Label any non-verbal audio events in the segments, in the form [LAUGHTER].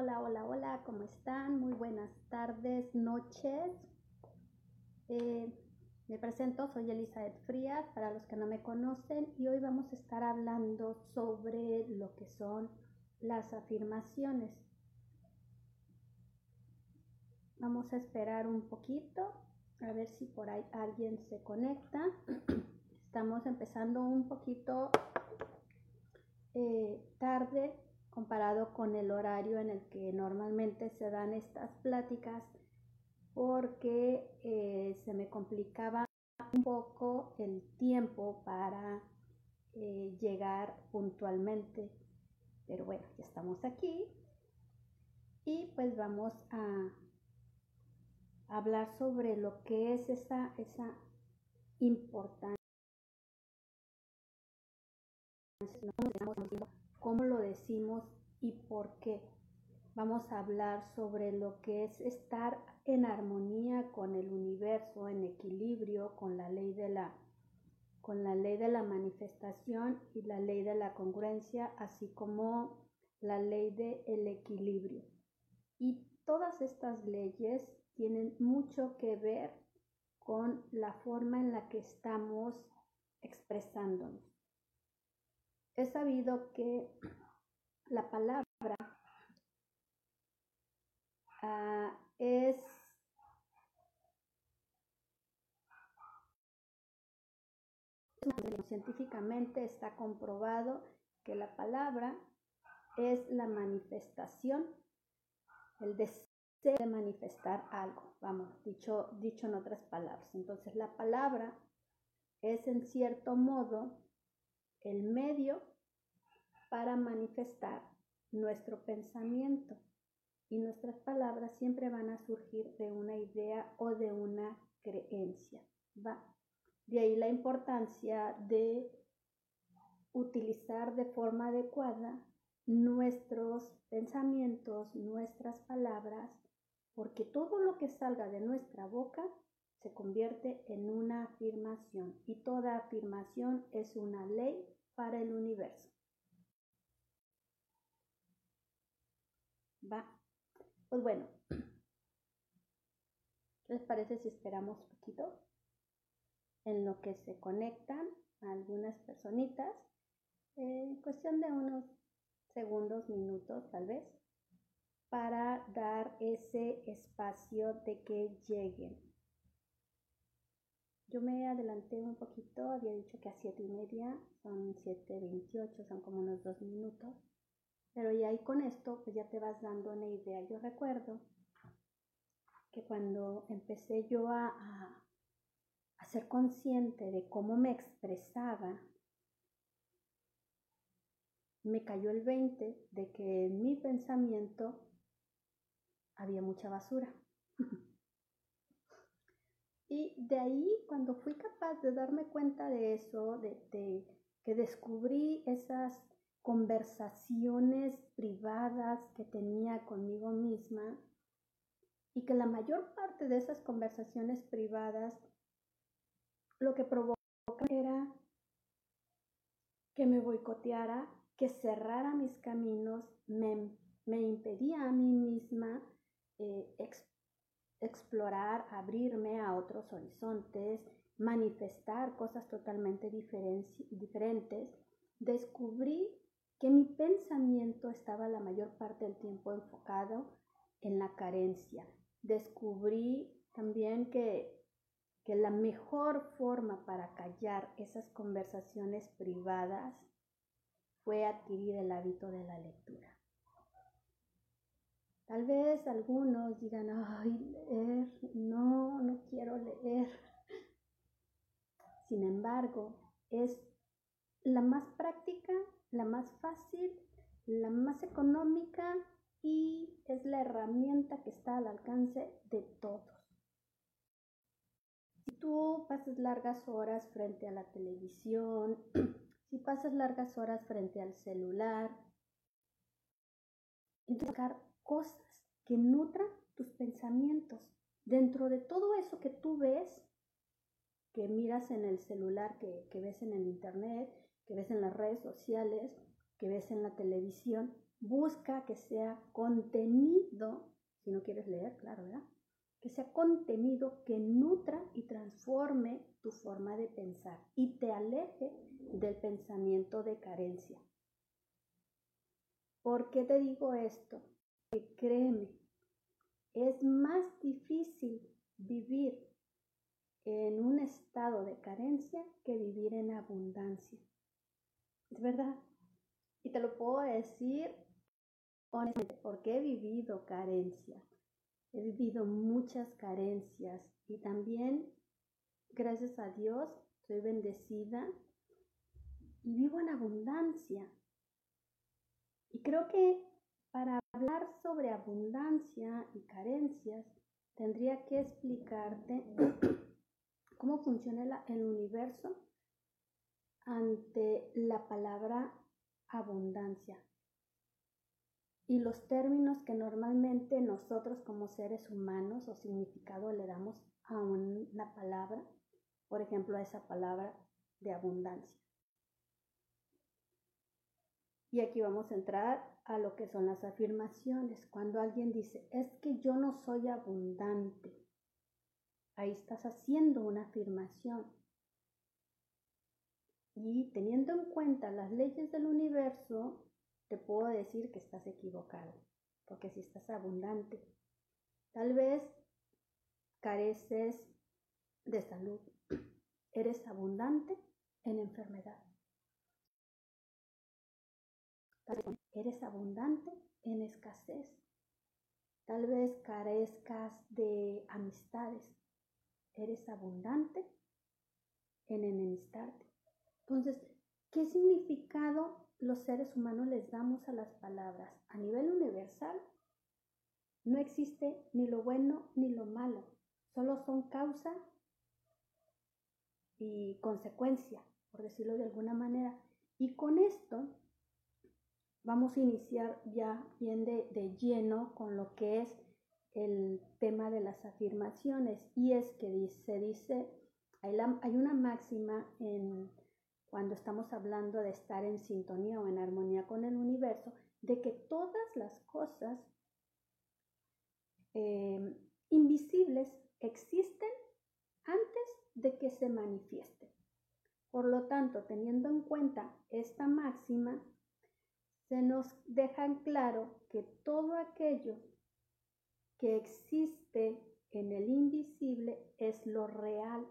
Hola, hola, hola, ¿cómo están? Muy buenas tardes, noches. Eh, me presento, soy Elizabeth Frías, para los que no me conocen, y hoy vamos a estar hablando sobre lo que son las afirmaciones. Vamos a esperar un poquito, a ver si por ahí alguien se conecta. [CLEARS THROAT] Estamos empezando un poquito eh, tarde comparado con el horario en el que normalmente se dan estas pláticas porque eh, se me complicaba un poco el tiempo para eh, llegar puntualmente. Pero bueno, ya estamos aquí y pues vamos a hablar sobre lo que es esa, esa importancia. Cómo lo decimos y por qué. Vamos a hablar sobre lo que es estar en armonía con el universo, en equilibrio con la ley de la con la ley de la manifestación y la ley de la congruencia, así como la ley del el equilibrio. Y todas estas leyes tienen mucho que ver con la forma en la que estamos expresándonos. He sabido que la palabra uh, es científicamente está comprobado que la palabra es la manifestación, el deseo de manifestar algo, vamos, dicho, dicho en otras palabras. Entonces la palabra es en cierto modo el medio para manifestar nuestro pensamiento y nuestras palabras siempre van a surgir de una idea o de una creencia. ¿va? De ahí la importancia de utilizar de forma adecuada nuestros pensamientos, nuestras palabras, porque todo lo que salga de nuestra boca se convierte en una afirmación y toda afirmación es una ley para el universo. ¿Va? Pues bueno, ¿qué les parece si esperamos un poquito? En lo que se conectan algunas personitas, en cuestión de unos segundos, minutos tal vez, para dar ese espacio de que lleguen. Yo me adelanté un poquito, había dicho que a siete y media, son 7.28, son como unos dos minutos. Pero ya ahí con esto, pues ya te vas dando una idea. Yo recuerdo que cuando empecé yo a, a, a ser consciente de cómo me expresaba, me cayó el 20 de que en mi pensamiento había mucha basura. [LAUGHS] Y de ahí, cuando fui capaz de darme cuenta de eso, de, que descubrí esas conversaciones privadas que tenía conmigo misma y que la mayor parte de esas conversaciones privadas lo que provocaba era que me boicoteara, que cerrara mis caminos, me, me impedía a mí misma eh, explorar, abrirme a otros horizontes, manifestar cosas totalmente diferentes, descubrí que mi pensamiento estaba la mayor parte del tiempo enfocado en la carencia. Descubrí también que, que la mejor forma para callar esas conversaciones privadas fue adquirir el hábito de la lectura. Tal vez algunos digan, ay, leer, no, no quiero leer. Sin embargo, es la más práctica, la más fácil, la más económica y es la herramienta que está al alcance de todos. Si tú pasas largas horas frente a la televisión, [CLEARS THROAT] si pasas largas horas frente al celular, cosas que nutran tus pensamientos. Dentro de todo eso que tú ves, que miras en el celular, que, ves en el internet, que ves en las redes sociales, que ves en la televisión, busca que sea contenido, si no quieres leer, claro, ¿verdad? Que sea contenido que nutra y transforme tu forma de pensar y te aleje del pensamiento de carencia. ¿Por qué te digo esto? Que créeme, es más difícil vivir en un estado de carencia que vivir en abundancia. Es verdad. Y te lo puedo decir honestamente, porque he vivido carencia. He vivido muchas carencias y también, gracias a Dios, soy bendecida y vivo en abundancia. Y creo que para hablar sobre abundancia y carencias, tendría que explicarte [CLEARS THROAT] cómo funciona el universo ante la palabra abundancia y los términos que normalmente nosotros como seres humanos o significado le damos a una palabra, por ejemplo a esa palabra de abundancia. Y aquí vamos a entrar a lo que son las afirmaciones. Cuando alguien dice, es que yo no soy abundante, ahí estás haciendo una afirmación. Y teniendo en cuenta las leyes del universo, te puedo decir que estás equivocado, porque si estás abundante, tal vez careces de salud, eres abundante en enfermedad. Eres abundante en escasez. Tal vez carezcas de amistades. Eres abundante en enemistarte. Entonces, ¿qué significado los seres humanos les damos a las palabras? A nivel universal, no existe ni lo bueno ni lo malo. Solo son causa y consecuencia, por decirlo de alguna manera. Y con esto vamos a iniciar ya bien de, lleno con lo que es el tema de las afirmaciones. Y es que se dice, hay una máxima en cuando estamos hablando de estar en sintonía o en armonía con el universo, de que todas las cosas eh, invisibles existen antes de que se manifiesten. Por lo tanto, teniendo en cuenta esta máxima, se nos deja en claro que todo aquello que existe en el invisible es lo real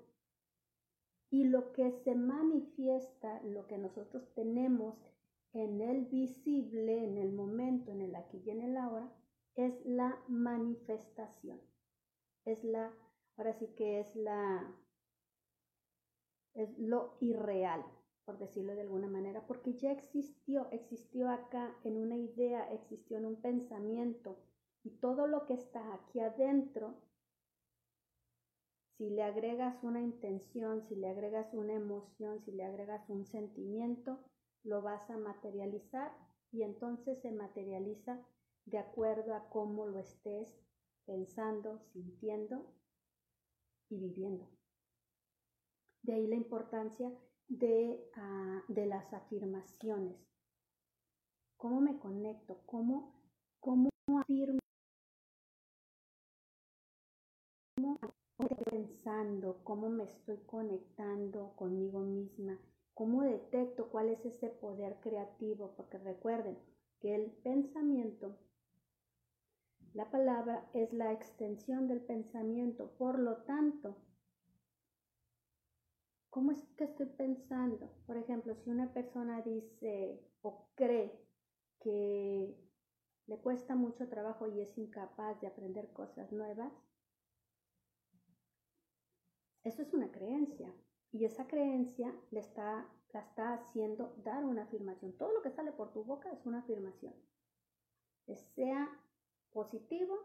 y lo que se manifiesta, lo que nosotros tenemos en el visible, en el momento, en el aquí y en el ahora, es la manifestación. Es la, ahora sí que es la, es lo irreal, por decirlo de alguna manera, porque ya existió, existió acá en una idea, existió en un pensamiento, y todo lo que está aquí adentro si le agregas una intención, si le agregas una emoción, si le agregas un sentimiento, lo vas a materializar y entonces se materializa de acuerdo a cómo lo estés pensando, sintiendo y viviendo. De ahí la importancia de, ah, de las afirmaciones. ¿Cómo me conecto? ¿Cómo, cómo afirmo? ¿Cómo estoy pensando? ¿Cómo me estoy conectando conmigo misma? ¿Cómo detecto cuál es ese poder creativo? Porque recuerden que el pensamiento, la palabra es la extensión del pensamiento. Por lo tanto, ¿cómo es que estoy pensando? Por ejemplo, si una persona dice o cree que le cuesta mucho trabajo y es incapaz de aprender cosas nuevas, eso es una creencia y esa creencia le está, la está haciendo dar una afirmación. Todo lo que sale por tu boca es una afirmación. Sea positivo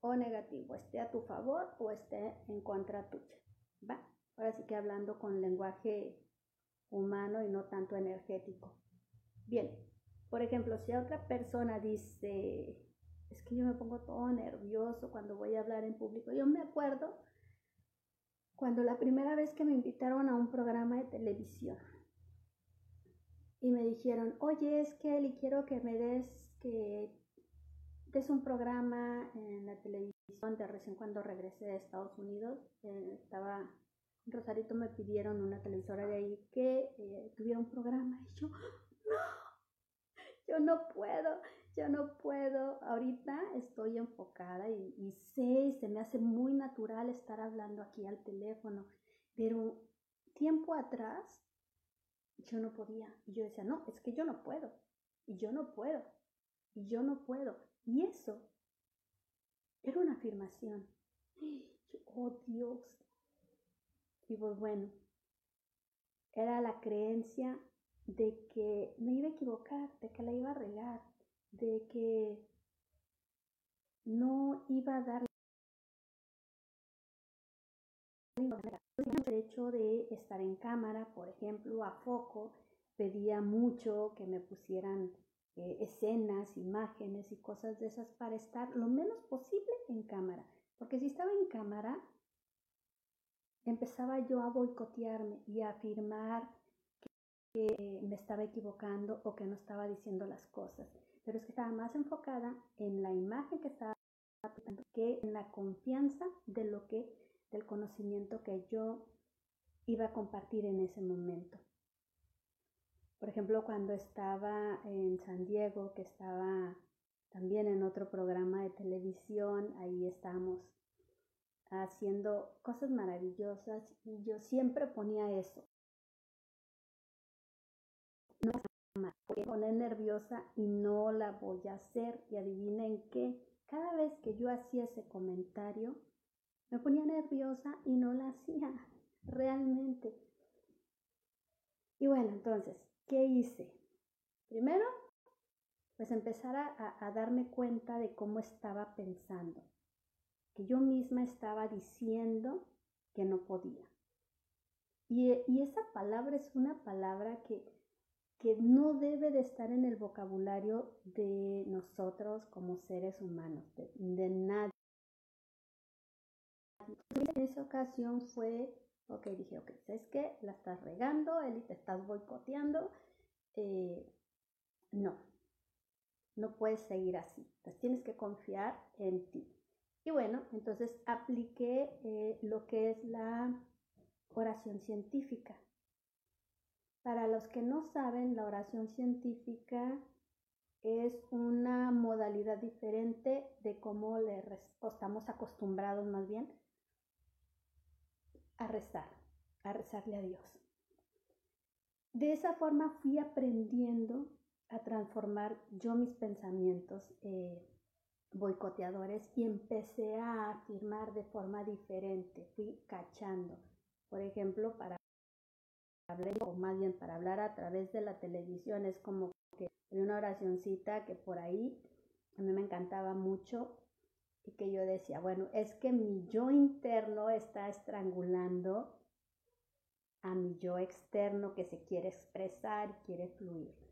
o negativo, esté a tu favor o esté en contra tuya. ¿Va? Ahora sí que hablando con lenguaje humano y no tanto energético. Bien, por ejemplo, si otra persona dice, es que yo me pongo todo nervioso cuando voy a hablar en público, yo me acuerdo cuando la primera vez que me invitaron a un programa de televisión. y me dijeron, oye, es que Eli, quiero que me des, que des un programa en la televisión de recién cuando regresé de Estados Unidos. Eh, estaba, Rosarito me pidieron una televisora de ahí que eh, tuviera un programa y yo, no, yo no puedo, yo no puedo. Ahorita estoy enfocada y, y sé, se me hace muy natural estar hablando aquí al teléfono, pero tiempo atrás yo no podía. Y yo decía, no, es que yo no puedo. Y yo no puedo. Y yo no puedo. Y eso era una afirmación. [GASPS] oh Dios. Y pues bueno, era la creencia de que me iba a equivocar, de que la iba a regar, de que no iba a dar el hecho de estar en cámara, por ejemplo, a foco, pedía mucho que me pusieran eh, escenas, imágenes y cosas de esas para estar lo menos posible en cámara. Porque si estaba en cámara, empezaba yo a boicotearme y a afirmar que me estaba equivocando o que no estaba diciendo las cosas. Pero es que estaba más enfocada en la imagen que estaba que en la confianza de lo que del conocimiento que yo iba a compartir en ese momento. Por ejemplo, cuando estaba en San Diego, que estaba también en otro programa de televisión, ahí estábamos haciendo cosas maravillosas y yo siempre ponía eso. No me voy a poner nerviosa y no la voy a hacer. Y adivinen qué, cada vez que yo hacía ese comentario, me ponía nerviosa y no la hacía [LAUGHS] realmente. Y bueno, entonces, ¿qué hice? Primero, pues empezar a, darme cuenta de cómo estaba pensando, que yo misma estaba diciendo que no podía. Y, y esa palabra es una palabra que, que no debe de estar en el vocabulario de nosotros como seres humanos, de, de nadie. En esa ocasión fue Ok, dije, ok, ¿sabes qué? La estás regando, Eli, te estás boicoteando. Eh, no, no puedes seguir así. Entonces tienes que confiar en ti. Y bueno, entonces apliqué eh, lo que es la oración científica. Para los que no saben, la oración científica es una modalidad diferente de cómo le estamos acostumbrados más bien a rezar, a rezarle a Dios. De esa forma fui aprendiendo a transformar yo mis pensamientos eh, boicoteadores y empecé a afirmar de forma diferente, fui cachando. Por ejemplo, para hablar, o más bien para hablar a través de la televisión, es como que una oracioncita que por ahí a mí me encantaba mucho y que yo decía, bueno, es que mi yo interno está estrangulando a mi yo externo que se quiere expresar y quiere fluir.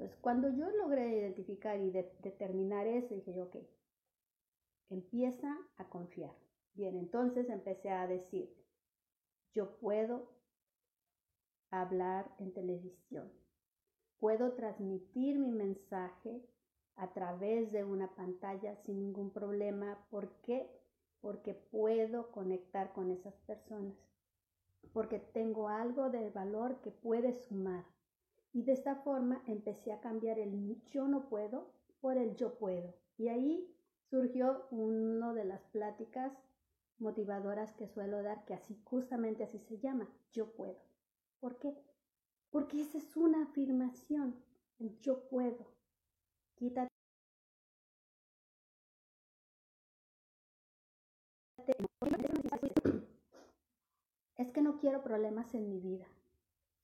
Entonces, cuando yo logré identificar y determinar eso, dije yo, ok, empieza a confiar. Bien, entonces empecé a decir, yo puedo hablar en televisión, puedo transmitir mi mensaje a través de una pantalla sin ningún problema. ¿Por qué? Porque puedo conectar con esas personas, porque tengo algo de valor que puede sumar. Y de esta forma empecé a cambiar el yo no puedo por el yo puedo. Y ahí surgió una de las pláticas motivadoras que suelo dar, que así justamente así se llama, yo puedo. ¿Por qué? Porque esa es una afirmación, el yo puedo. Quítate es que no quiero problemas en mi vida.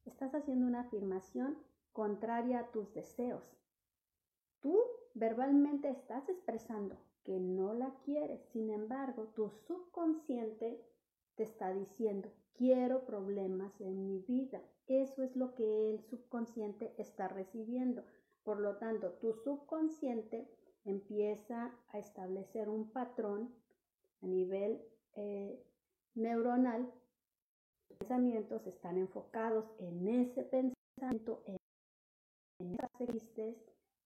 Estás haciendo una afirmación contraria a tus deseos. Tú verbalmente estás expresando que no la quieres, sin embargo, tu subconsciente te está diciendo, quiero problemas en mi vida. Eso es lo que el subconsciente está recibiendo. Por lo tanto, tu subconsciente empieza a establecer un patrón a nivel eh, neuronal, pensamientos están enfocados en ese pensamiento, en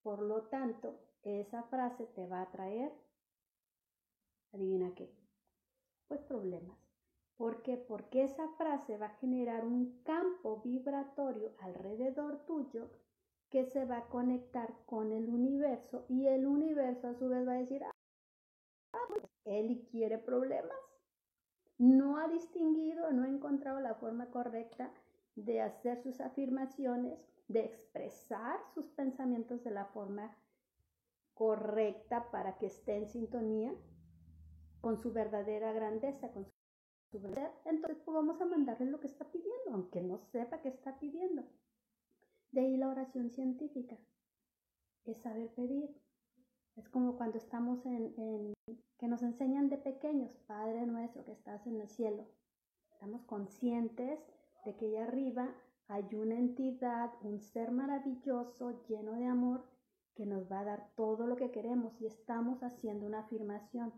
Por lo tanto, esa frase te va a traer, adivina qué, pues problemas. ¿Por qué? Porque esa frase va a generar un campo vibratorio alrededor tuyo que se va a conectar con el universo y el universo a su vez va a decir, ah, pues él quiere problemas. No ha distinguido, no ha encontrado la forma correcta de hacer sus afirmaciones, de expresar sus pensamientos de la forma correcta para que esté en sintonía con su verdadera grandeza, con su verdadera. Entonces, pues vamos a mandarle lo que está pidiendo, aunque no sepa qué está pidiendo. De ahí la oración científica. Es saber pedir. Es como cuando estamos en, en, que nos enseñan de pequeños, Padre nuestro que estás en el cielo. Estamos conscientes de que allá arriba hay una entidad, un ser maravilloso, lleno de amor, que nos va a dar todo lo que queremos y estamos haciendo una afirmación,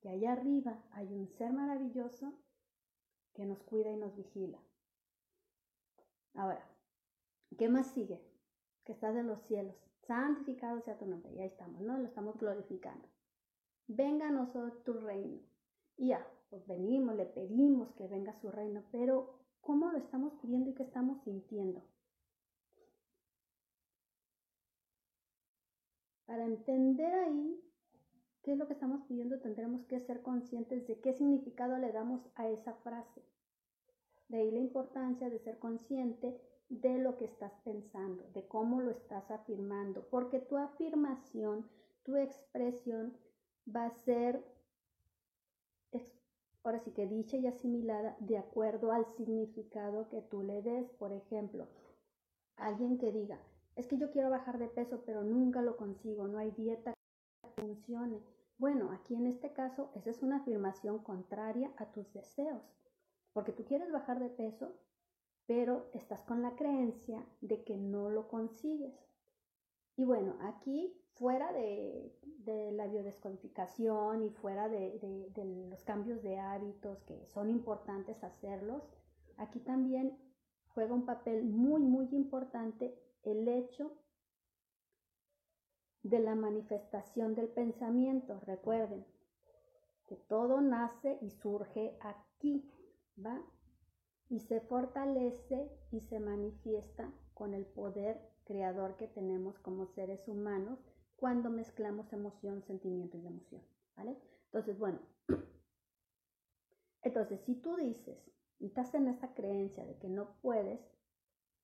que allá arriba hay un ser maravilloso que nos cuida y nos vigila. Ahora, ¿Qué más sigue? Que estás en los cielos. Santificado sea tu nombre. Y ahí estamos, ¿no? Lo estamos glorificando. Venga a nosotros tu reino. Y ya, pues venimos, le pedimos que venga su reino, pero ¿cómo lo estamos pidiendo y qué estamos sintiendo? Para entender ahí qué es lo que estamos pidiendo, tendremos que ser conscientes de qué significado le damos a esa frase. De ahí la importancia de ser consciente de lo que estás pensando, de cómo lo estás afirmando, porque tu afirmación, tu expresión va a ser, ahora sí que dicha y asimilada de acuerdo al significado que tú le des. Por ejemplo, alguien que diga, es que yo quiero bajar de peso, pero nunca lo consigo, no hay dieta que funcione. Bueno, aquí en este caso, esa es una afirmación contraria a tus deseos, porque tú quieres bajar de peso, pero estás con la creencia de que no lo consigues. Y bueno, aquí fuera de, la biodescodificación y fuera de, de, los cambios de hábitos que son importantes hacerlos, aquí también juega un papel muy, muy importante el hecho de la manifestación del pensamiento. Recuerden que todo nace y surge aquí, ¿va? Y se fortalece y se manifiesta con el poder creador que tenemos como seres humanos cuando mezclamos emoción, sentimiento y emoción, ¿vale? Entonces, bueno, [CLEARS THROAT] entonces si tú dices y estás en esa creencia de que no puedes,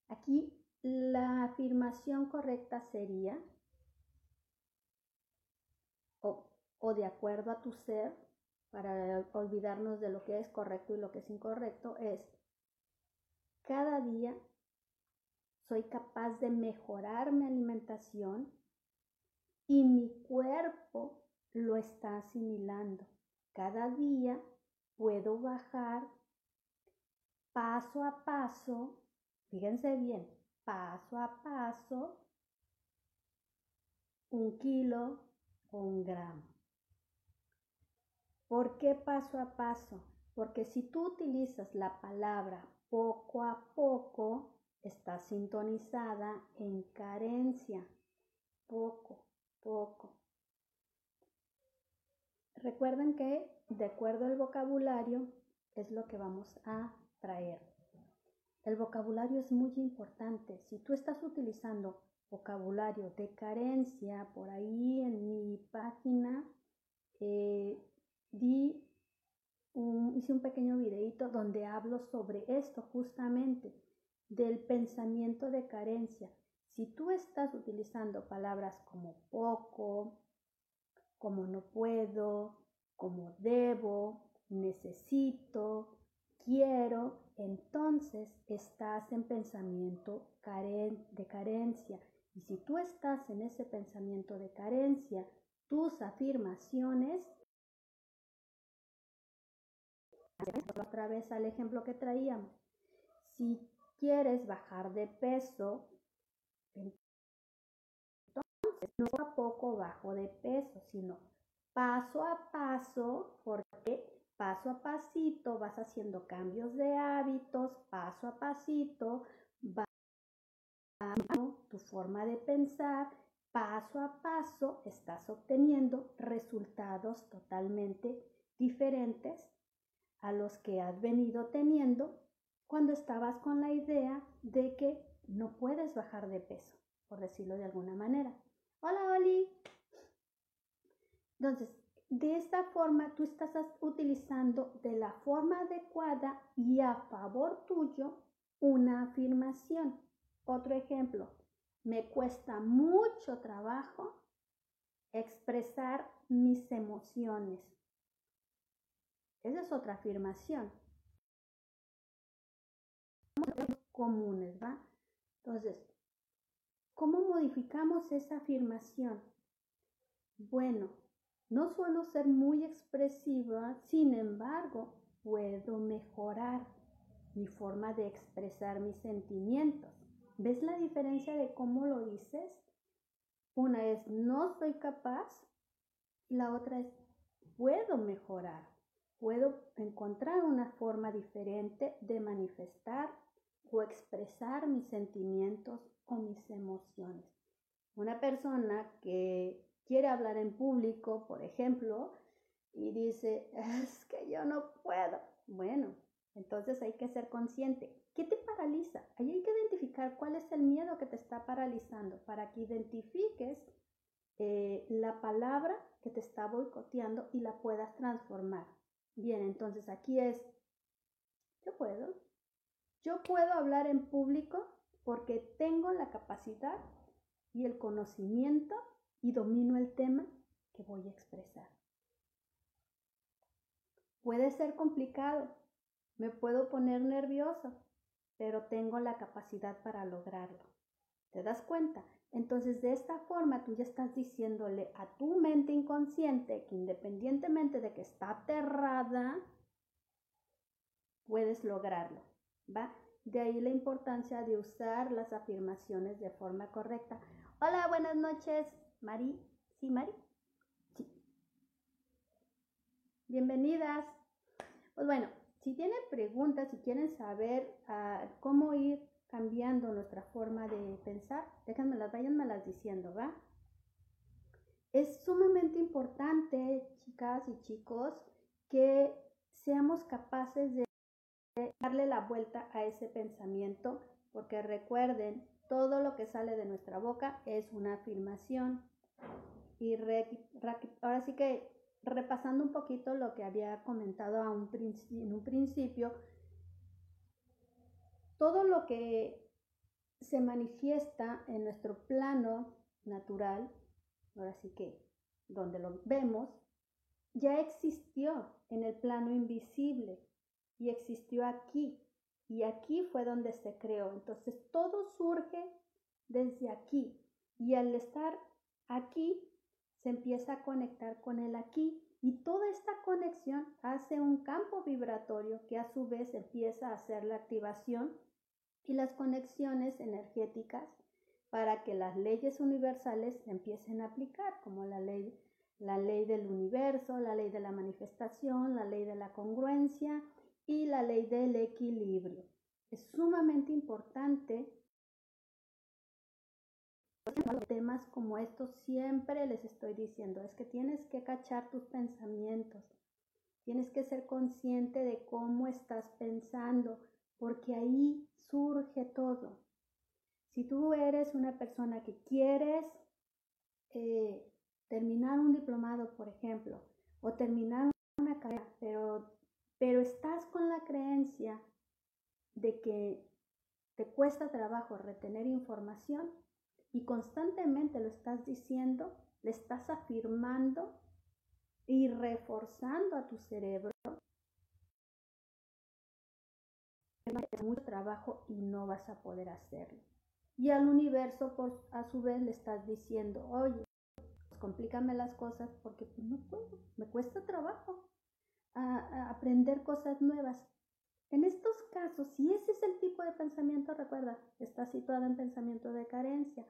aquí la afirmación correcta sería, o, o de acuerdo a tu ser, para olvidarnos de lo que es correcto y lo que es incorrecto, es cada día soy capaz de mejorar mi alimentación y mi cuerpo lo está asimilando. Cada día puedo bajar paso a paso, fíjense bien, paso a paso, un kilo o un gramo. ¿Por qué paso a paso? Porque si tú utilizas la palabra poco a poco está sintonizada en carencia. Poco, poco. Recuerden que de acuerdo al vocabulario es lo que vamos a traer. El vocabulario es muy importante. Si tú estás utilizando vocabulario de carencia, por ahí en mi página eh, di hice un pequeño videito donde hablo sobre esto justamente, del pensamiento de carencia. Si tú estás utilizando palabras como poco, como no puedo, como debo, necesito, quiero, entonces estás en pensamiento de carencia. Y si tú estás en ese pensamiento de carencia, tus afirmaciones otra vez al ejemplo que traíamos. Si quieres bajar de peso, entonces no a poco bajo de peso, sino paso a paso, porque paso a pasito vas haciendo cambios de hábitos, paso a pasito vas tu forma de pensar paso a paso estás obteniendo resultados totalmente diferentes a los que has venido teniendo cuando estabas con la idea de que no puedes bajar de peso, por decirlo de alguna manera. Hola, Oli. Entonces, de esta forma tú estás utilizando de la forma adecuada y a favor tuyo una afirmación. Otro ejemplo, me cuesta mucho trabajo expresar mis emociones. Esa es otra afirmación. Comunes, ¿va? Entonces, ¿cómo modificamos esa afirmación? Bueno, no suelo ser muy expresiva, sin embargo, puedo mejorar mi forma de expresar mis sentimientos. ¿Ves la diferencia de cómo lo dices? Una es no soy capaz, la otra es puedo mejorar, puedo encontrar una forma diferente de manifestar o expresar mis sentimientos o mis emociones. Una persona que quiere hablar en público, por ejemplo, y dice, es que yo no puedo. Bueno, entonces hay que ser consciente. ¿Qué te paraliza? Ahí hay que identificar cuál es el miedo que te está paralizando para que identifiques eh, la palabra que te está boicoteando y la puedas transformar. Bien, entonces aquí es, yo puedo. Yo puedo hablar en público porque tengo la capacidad y el conocimiento y domino el tema que voy a expresar. Puede ser complicado, me puedo poner nervioso, pero tengo la capacidad para lograrlo. ¿Te das cuenta? Entonces de esta forma tú ya estás diciéndole a tu mente inconsciente que independientemente de que está aterrada, puedes lograrlo. ¿Va? De ahí la importancia de usar las afirmaciones de forma correcta. Hola, buenas noches. Mari, ¿sí, Mari? Sí. Bienvenidas. Pues bueno, si tienen preguntas, si quieren saber ah, cómo ir cambiando nuestra forma de pensar, déjenmelas, váyanmelas diciendo, ¿va? Es sumamente importante, chicas y chicos, que seamos capaces de darle la vuelta a ese pensamiento, porque recuerden, todo lo que sale de nuestra boca es una afirmación. Y ahora sí que repasando un poquito lo que había comentado a en un principio, todo lo que se manifiesta en nuestro plano natural, ahora sí que donde lo vemos, ya existió en el plano invisible y existió aquí. Y aquí fue donde se creó. Entonces todo surge desde aquí. Y al estar aquí se empieza a conectar con el aquí y toda esta conexión hace un campo vibratorio que a su vez empieza a hacer la activación y las conexiones energéticas para que las leyes universales empiecen a aplicar, como la ley, la ley del universo, la ley de la manifestación, la ley de la congruencia y la ley del equilibrio. Es sumamente importante temas como estos siempre les estoy diciendo, es que tienes que cachar tus pensamientos, tienes que ser consciente de cómo estás pensando, porque ahí surge todo. Si tú eres una persona que quieres eh, terminar un diplomado, por ejemplo, o terminar una carrera, pero, pero estás con la creencia de que te cuesta trabajo retener información, y constantemente lo estás diciendo, le estás afirmando y reforzando a tu cerebro. Es mucho trabajo y no vas a poder hacerlo. Y al universo, por, a su vez, le estás diciendo, oye, pues complícame las cosas porque pues, no puedo, me cuesta trabajo aprender cosas nuevas. En estos casos, si ese es el tipo de pensamiento, recuerda, está situado en pensamiento de carencia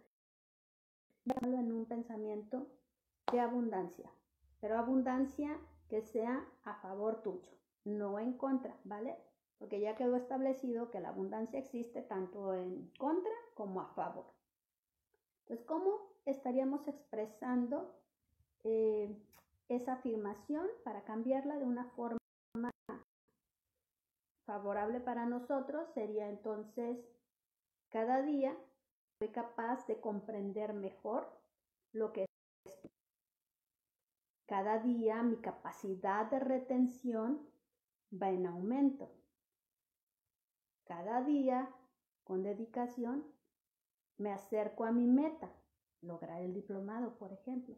en un pensamiento de abundancia, pero abundancia que sea a favor tuyo, no en contra, ¿vale? Porque ya quedó establecido que la abundancia existe tanto en contra como a favor. Entonces, ¿cómo estaríamos expresando eh, esa afirmación para cambiarla de una forma favorable para nosotros? Sería entonces, cada día soy capaz de comprender mejor lo que es. Cada día mi capacidad de retención va en aumento. Cada día, con dedicación, me acerco a mi meta, lograr el diplomado, por ejemplo.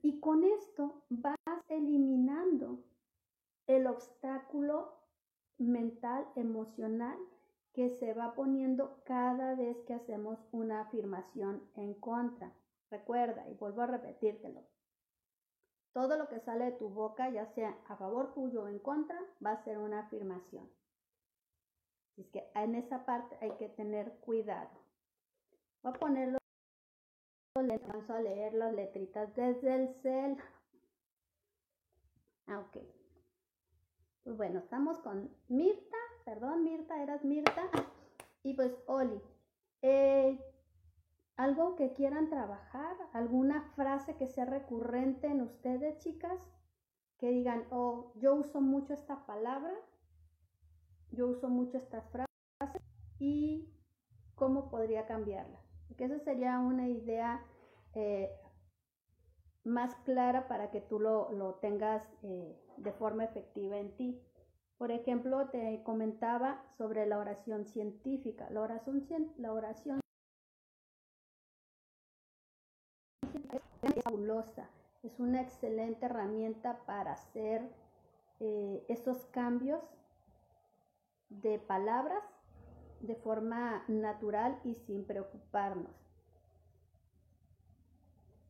Y con esto vas eliminando el obstáculo mental, emocional que se va poniendo cada vez que hacemos una afirmación en contra. Recuerda, y vuelvo a repetírtelo, todo lo que sale de tu boca, ya sea a favor tuyo o en contra, va a ser una afirmación. Es que en esa parte hay que tener cuidado. Voy a ponerlo, vamos a leer las letritas desde el cel. Ah, ok. Pues bueno, estamos con Mirta, perdón, Mirta, eras Mirta. Y pues Oli. Eh, algo que quieran trabajar, alguna frase que sea recurrente en ustedes, chicas, que digan, oh, yo uso mucho esta palabra, yo uso mucho estas frases y cómo podría cambiarla. Porque esa sería una idea eh, más clara para que tú lo, tengas eh, de forma efectiva en ti. Por ejemplo, te comentaba sobre la oración científica. La oración, la oración es fabulosa, es una excelente herramienta para hacer eh, esos cambios de palabras de forma natural y sin preocuparnos.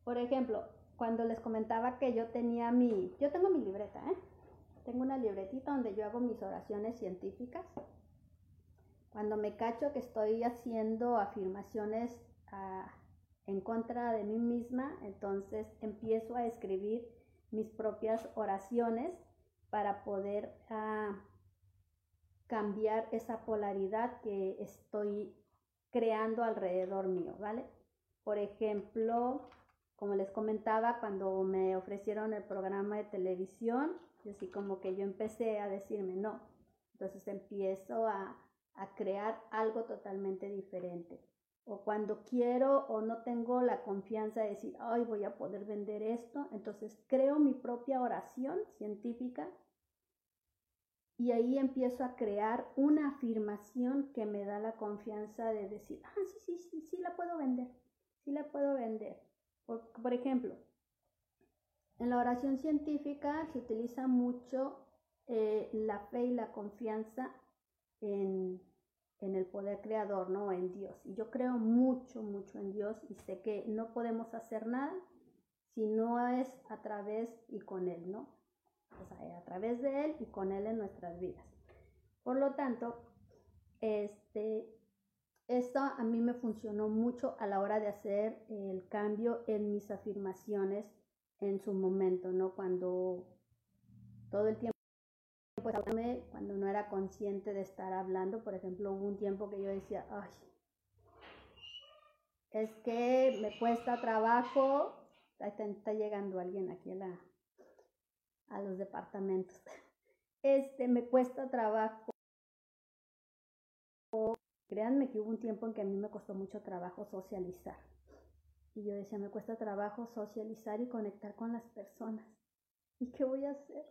Por ejemplo, cuando les comentaba que yo tenía mi, yo tengo mi libreta, ¿eh? Tengo una libretita donde yo hago mis oraciones científicas. Cuando me cacho que estoy haciendo afirmaciones a en contra de mí misma, entonces empiezo a escribir mis propias oraciones para poder ah, cambiar esa polaridad que estoy creando alrededor mío, ¿vale? Por ejemplo, como les comentaba, cuando me ofrecieron el programa de televisión, así como que yo empecé a decirme no, entonces empiezo a, a crear algo totalmente diferente o cuando quiero o no tengo la confianza de decir, ay, voy a poder vender esto, entonces creo mi propia oración científica y ahí empiezo a crear una afirmación que me da la confianza de decir, ah, sí, sí, sí, sí la puedo vender, sí la puedo vender. Por, por ejemplo, en la oración científica se utiliza mucho eh, la fe y la confianza en en el poder creador, ¿no? En Dios. Y yo creo mucho, mucho en Dios y sé que no podemos hacer nada si no es a través y con Él, ¿no? O sea, a través de Él y con Él en nuestras vidas. Por lo tanto, este, esto a mí me funcionó mucho a la hora de hacer el cambio en mis afirmaciones en su momento, ¿no? Cuando todo el tiempo pues cuando no era consciente de estar hablando, por ejemplo, hubo un tiempo que yo decía, ay, es que me cuesta trabajo, está, llegando alguien aquí a, la, a los departamentos, [LAUGHS] este, me cuesta trabajo, créanme que hubo un tiempo en que a mí me costó mucho trabajo socializar. Y yo decía, me cuesta trabajo socializar y conectar con las personas. ¿Y qué voy a hacer?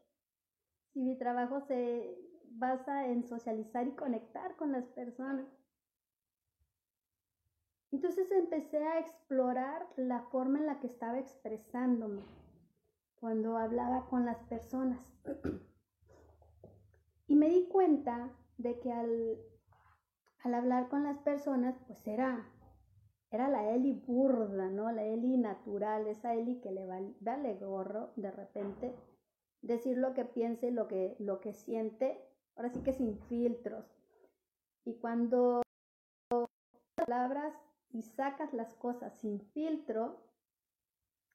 y mi trabajo se basa en socializar y conectar con las personas. Entonces empecé a explorar la forma en la que estaba expresándome cuando hablaba con las personas. [CLEARS THROAT] y me di cuenta de que al, al hablar con las personas, pues era, era la Eli burda, ¿no? La Eli natural, esa Eli que le vale gorro de repente decir lo que piense, lo que, lo que siente, ahora sí que sin filtros. Y cuando palabras y sacas las cosas sin filtro,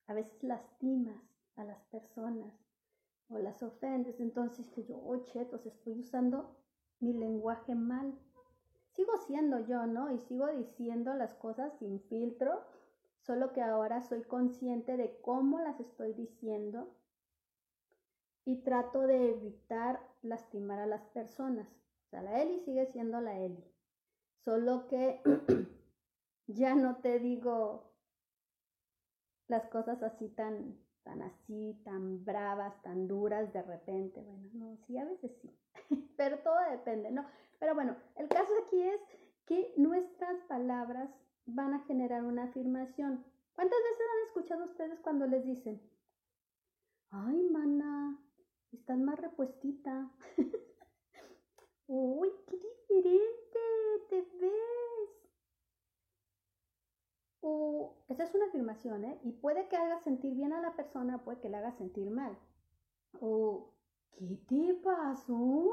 a veces lastimas a las personas o las ofendes. Entonces que yo, oh chetos, estoy usando mi lenguaje mal. sigo siendo yo, ¿no? Y sigo diciendo las cosas sin filtro, solo que ahora soy consciente de cómo las estoy diciendo y trato de evitar lastimar a las personas. O sea, la Eli sigue siendo la Eli, solo que [CLEARS THROAT] ya no te digo las cosas así tan, tan así, tan bravas, tan duras de repente. Bueno, no, sí, a veces sí, [LAUGHS] pero todo depende, ¿no? Pero bueno, el caso aquí es que nuestras palabras van a generar una afirmación. ¿Cuántas veces han escuchado ustedes cuando les dicen, ay, mana, estás más repuestita? [LAUGHS] Uy, qué diferente te ves. O esa es una afirmación, ¿eh? Y puede que haga sentir bien a la persona, puede que le haga sentir mal. O, ¿qué te pasó?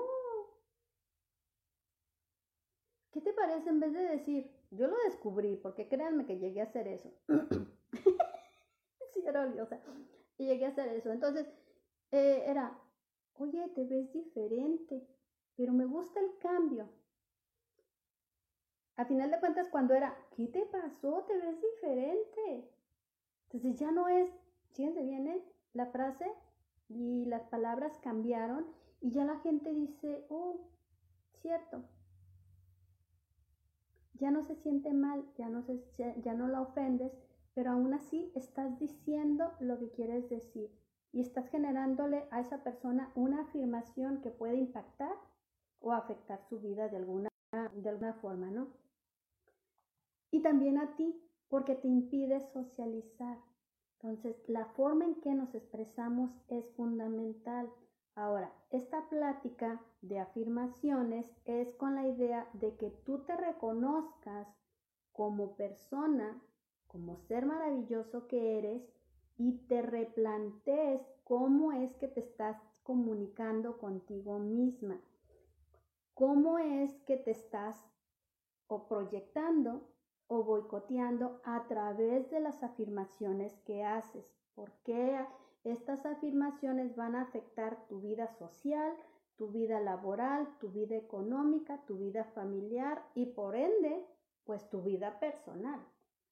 ¿Qué te parece en vez de decir, yo lo descubrí, porque créanme que llegué a hacer eso? [LAUGHS] sí, era odiosa. Y llegué a hacer eso. Entonces, eh, era, oye, te ves diferente, pero me gusta el cambio. A final de cuentas, cuando era, ¿qué te pasó? Te ves diferente. Entonces ya no es, fíjense viene la frase y las palabras cambiaron y ya la gente dice, oh, cierto, ya no se siente mal, ya no, se, ya no la ofendes, pero aún así estás diciendo lo que quieres decir y estás generándole a esa persona una afirmación que puede impactar o afectar su vida de alguna, de alguna forma, ¿no? Y también a ti, porque te impide socializar. Entonces, la forma en que nos expresamos es fundamental. Ahora, esta plática de afirmaciones es con la idea de que tú te reconozcas como persona, como ser maravilloso que eres y te replantees cómo es que te estás comunicando contigo misma, cómo es que te estás o proyectando o boicoteando a través de las afirmaciones que haces. ¿Por qué? Estas afirmaciones van a afectar tu vida social, tu vida laboral, tu vida económica, tu vida familiar y por ende, pues tu vida personal.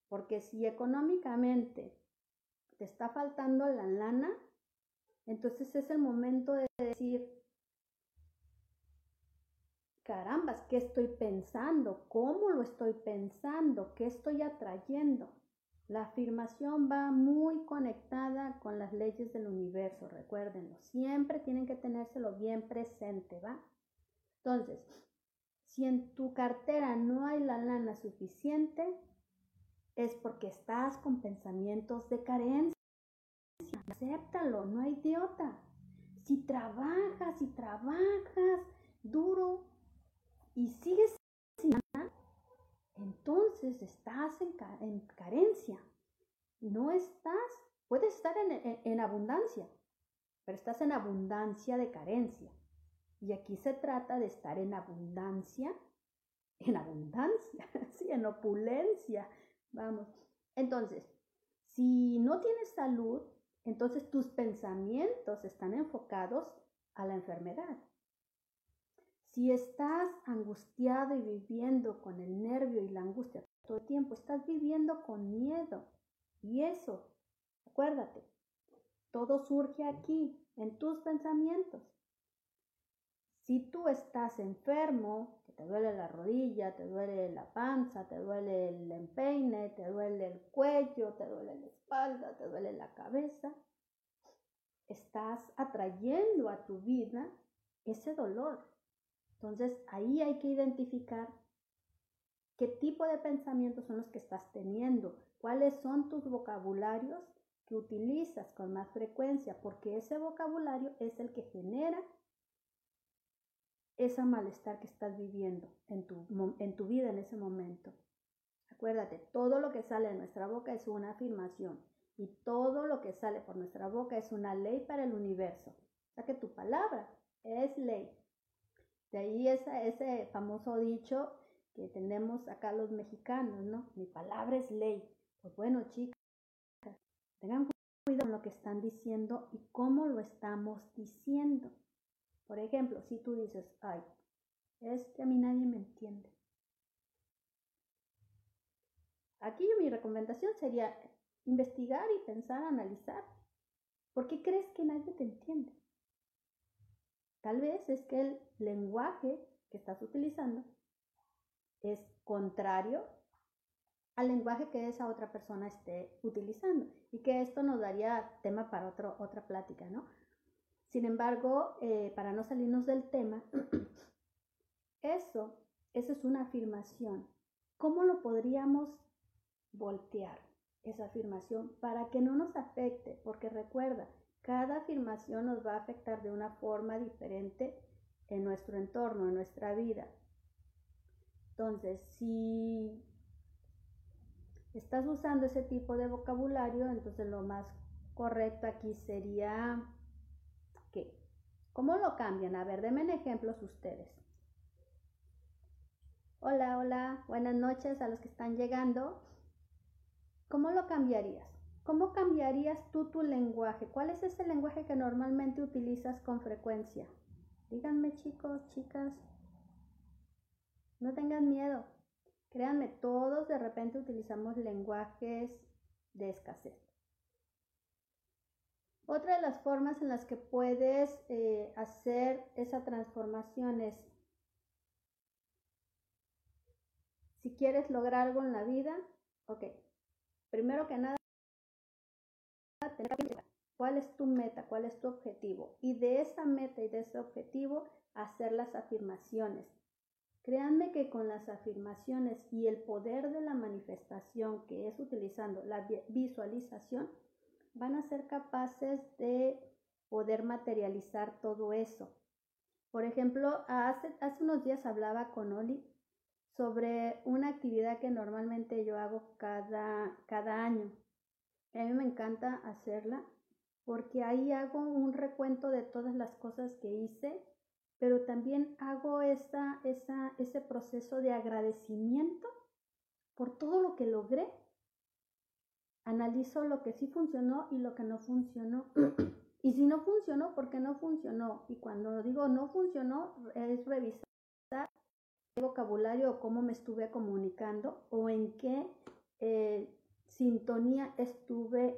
Porque si económicamente te está faltando la lana, entonces es el momento de decir, carambas, ¿qué estoy pensando? ¿Cómo lo estoy pensando? ¿Qué estoy atrayendo? La afirmación va muy conectada con las leyes del universo, recuérdenlo. Siempre tienen que tenérselo bien presente, ¿va? Entonces, si en tu cartera no hay la lana suficiente, es porque estás con pensamientos de carencia. Acéptalo, no hay idiota. Si trabajas y trabajas duro y sigues sin lana, entonces estás en, carencia. No estás, puedes estar en, abundancia, pero estás en abundancia de carencia. Y aquí se trata de estar en abundancia, en abundancia, [LAUGHS] sí, en opulencia. Vamos. Entonces, si no tienes salud, entonces tus pensamientos están enfocados a la enfermedad. Si estás angustiado y viviendo con el nervio y la angustia todo el tiempo, estás viviendo con miedo. Y eso, acuérdate, todo surge aquí, en tus pensamientos. Si tú estás enfermo, que te duele la rodilla, te duele la panza, te duele el empeine, te duele el cuello, te duele la espalda, te duele la cabeza, estás atrayendo a tu vida ese dolor. Entonces ahí hay que identificar qué tipo de pensamientos son los que estás teniendo, cuáles son tus vocabularios que utilizas con más frecuencia, porque ese vocabulario es el que genera ese malestar que estás viviendo en tu, en tu vida en ese momento. Acuérdate, todo lo que sale de nuestra boca es una afirmación y todo lo que sale por nuestra boca es una ley para el universo. O sea que tu palabra es ley. De ahí ese famoso dicho que tenemos acá los mexicanos, ¿no? Mi palabra es ley. Pues bueno, chicas, tengan cuidado con lo que están diciendo y cómo lo estamos diciendo. Por ejemplo, si tú dices, ay, es que a mí nadie me entiende. aquí mi recomendación sería investigar y pensar, analizar. ¿Por qué crees que nadie te entiende? Tal vez es que el lenguaje que estás utilizando es contrario al lenguaje que esa otra persona esté utilizando y que esto nos daría tema para otro, otra plática, ¿no? Sin embargo, eh, para no salirnos del tema, [CLEARS THROAT] eso, eso es una afirmación. ¿Cómo lo podríamos voltear esa afirmación para que no nos afecte? Porque recuerda, cada afirmación nos va a afectar de una forma diferente en nuestro entorno, en nuestra vida. Entonces, si estás usando ese tipo de vocabulario, entonces lo más correcto aquí sería ¿qué? ¿Cómo lo cambian? A ver, denme ejemplos ustedes. Hola, hola, buenas noches a los que están llegando. ¿Cómo lo cambiarías? ¿Cómo cambiarías tú tu lenguaje? ¿Cuál es ese lenguaje que normalmente utilizas con frecuencia? Díganme chicos, chicas, no tengan miedo. Créanme, todos de repente utilizamos lenguajes de escasez. Otra de las formas en las que puedes eh, hacer esa transformación es, si quieres lograr algo en la vida, ok, primero que nada, cuál es tu meta, cuál es tu objetivo y de esa meta y de ese objetivo hacer las afirmaciones. Créanme que con las afirmaciones y el poder de la manifestación que es utilizando la visualización, van a ser capaces de poder materializar todo eso. Por ejemplo, hace, hace unos días hablaba con Oli sobre una actividad que normalmente yo hago cada, cada año. A mí me encanta hacerla porque ahí hago un recuento de todas las cosas que hice pero también hago esa, ese proceso de agradecimiento por todo lo que logré. Analizo lo que sí funcionó y lo que no funcionó. [CLEARS THROAT] y si no funcionó, ¿por qué no funcionó? Y cuando digo no funcionó, es revisar el vocabulario o cómo me estuve comunicando o en qué eh, sintonía estuve